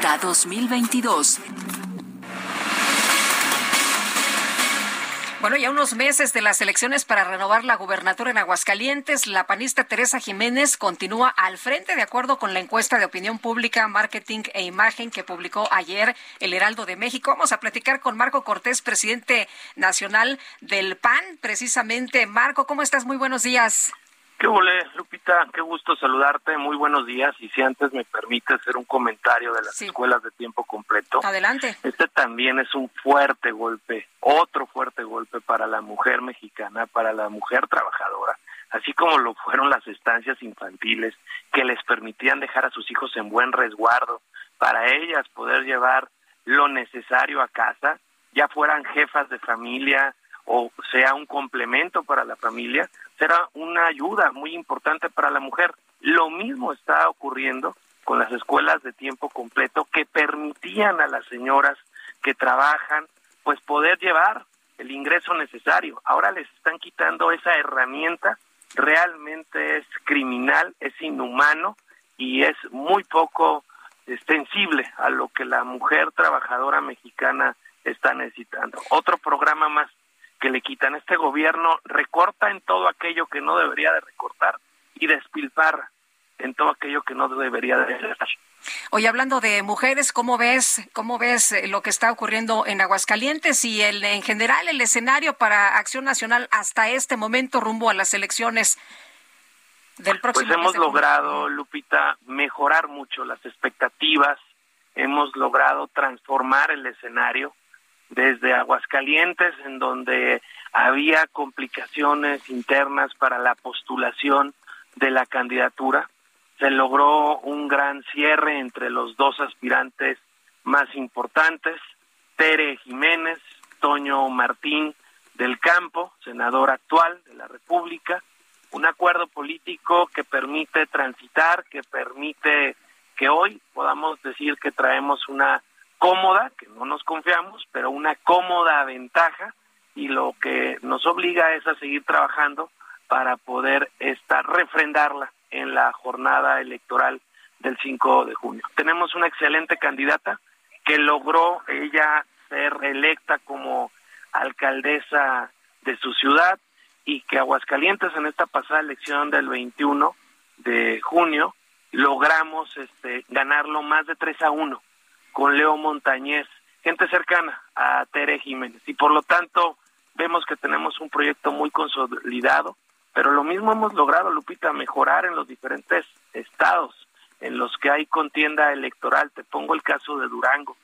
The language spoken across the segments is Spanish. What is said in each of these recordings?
Ruta 2022. Bueno, ya unos meses de las elecciones para renovar la gubernatura en Aguascalientes, la panista Teresa Jiménez continúa al frente de acuerdo con la encuesta de opinión pública, marketing e imagen que publicó ayer el Heraldo de México. Vamos a platicar con Marco Cortés, presidente nacional del PAN. Precisamente, Marco, ¿cómo estás? Muy buenos días. ¿Qué volé, Lupita? Qué gusto saludarte. Muy buenos días. Y si antes me permite hacer un comentario de las Sí. escuelas de tiempo completo. Adelante. Este también es un fuerte golpe, otro fuerte golpe para la mujer mexicana, para la mujer trabajadora, así como lo fueron las estancias infantiles que les permitían dejar a sus hijos en buen resguardo, para ellas poder llevar lo necesario a casa, ya fueran jefas de familia o sea un complemento para la familia, será una ayuda muy importante para la mujer. Lo mismo está ocurriendo con las escuelas de tiempo completo que permitían a las señoras que trabajan pues poder llevar el ingreso necesario. Ahora les están quitando esa herramienta, realmente es criminal, es inhumano y es muy poco extensible a lo que la mujer trabajadora mexicana está necesitando. Otro programa más que le quitan. Este gobierno recorta en todo aquello que no debería de recortar y despilfarra en todo aquello que no debería de hacer. Hoy hablando de mujeres, ¿cómo ves, cómo ves eh, lo que está ocurriendo en Aguascalientes y el, en general el escenario para Acción Nacional hasta este momento rumbo a las elecciones del próximo Pues hemos logrado, Lupita, mejorar mucho las expectativas, hemos logrado transformar el escenario desde Aguascalientes, en donde había complicaciones internas para la postulación de la candidatura. Se logró un gran cierre entre los dos aspirantes más importantes, Tere Jiménez, Toño Martín del Campo, senador actual de la República, un acuerdo político que permite transitar, que permite que hoy podamos decir que traemos una cómoda, que no nos confiamos, pero una cómoda ventaja y lo que nos obliga es a seguir trabajando para poder estar refrendarla en la jornada electoral del 5 de junio. Tenemos una excelente candidata que logró ella ser electa como alcaldesa de su ciudad y que Aguascalientes en esta pasada elección del 21 de junio logramos este ganarlo más de 3 a 1 con Leo Montañez, gente cercana a Tere Jiménez y por lo tanto vemos que tenemos un proyecto muy consolidado, pero lo mismo hemos logrado, Lupita, mejorar en los diferentes estados en los que hay contienda electoral. Te pongo el caso de Durango.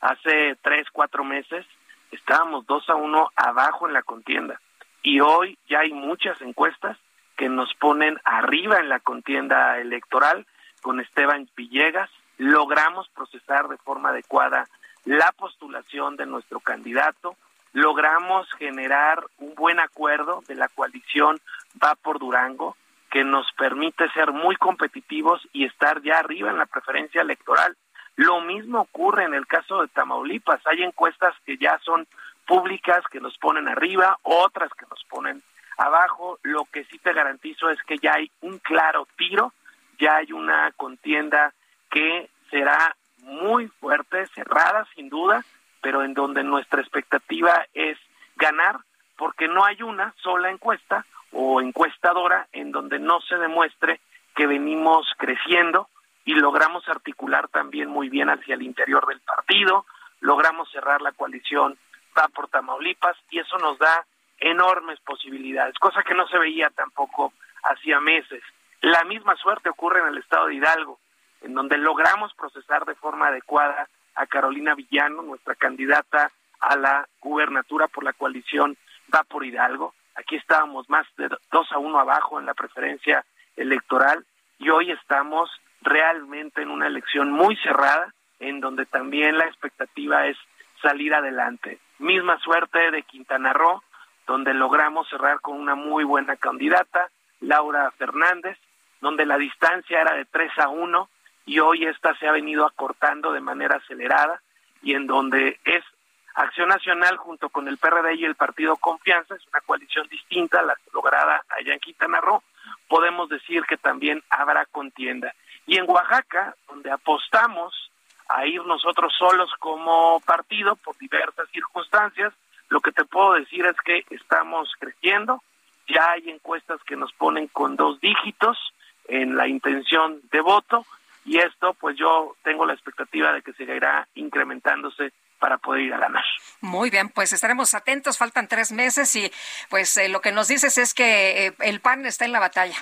Hace tres, cuatro meses estábamos dos a uno abajo en la contienda y hoy ya hay muchas encuestas que nos ponen arriba en la contienda electoral con Esteban Villegas. Logramos procesar de forma adecuada la postulación de nuestro candidato, logramos generar un buen acuerdo de la coalición Va por Durango que nos permite ser muy competitivos y estar ya arriba en la preferencia electoral. Lo mismo ocurre en el caso de Tamaulipas. Hay encuestas que ya son públicas que nos ponen arriba, otras que nos ponen abajo. Lo que sí te garantizo es que ya hay un claro tiro, ya hay una contienda que será muy fuerte, cerrada sin duda, pero en donde nuestra expectativa es ganar, porque no hay una sola encuesta o encuestadora en donde no se demuestre que venimos creciendo y logramos articular también muy bien hacia el interior del partido, logramos cerrar la coalición Va por Tamaulipas y eso nos da enormes posibilidades, cosa que no se veía tampoco hacía meses. La misma suerte ocurre en el estado de Hidalgo, en donde logramos procesar de forma adecuada a Carolina Villano, nuestra candidata a la gubernatura por la coalición Va por Hidalgo. aquí estábamos más de dos a uno abajo en la preferencia electoral y hoy estamos realmente en una elección muy cerrada en donde también la expectativa es salir adelante. Misma suerte de Quintana Roo, donde logramos cerrar con una muy buena candidata, Laura Fernández, donde la distancia era de 3 a 1 y hoy esta se ha venido acortando de manera acelerada y en donde es Acción Nacional junto con el PRD y el Partido Confianza, es una coalición distinta a la lograda allá en Quintana Roo, podemos decir que también habrá contienda. Y en Oaxaca, donde apostamos a ir nosotros solos como partido por diversas circunstancias, lo que te puedo decir es que estamos creciendo, ya hay encuestas que nos ponen con dos dígitos en la intención de voto y esto pues yo tengo la expectativa de que seguirá incrementándose para poder ir a ganar. Muy bien, pues estaremos atentos, faltan tres meses y pues eh, lo que nos dices es que eh, el PAN está en la batalla.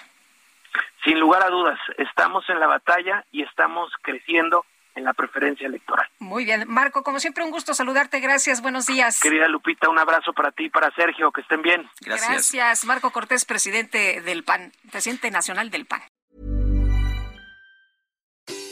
Sin lugar a dudas, estamos en la batalla y estamos creciendo en la preferencia electoral. Muy bien. Marco, como siempre, un gusto saludarte. Gracias. Buenos días. Querida Lupita, un abrazo para ti y para Sergio. Que estén bien. Gracias. Gracias. Marco Cortés, presidente del PAN, presidente nacional del PAN.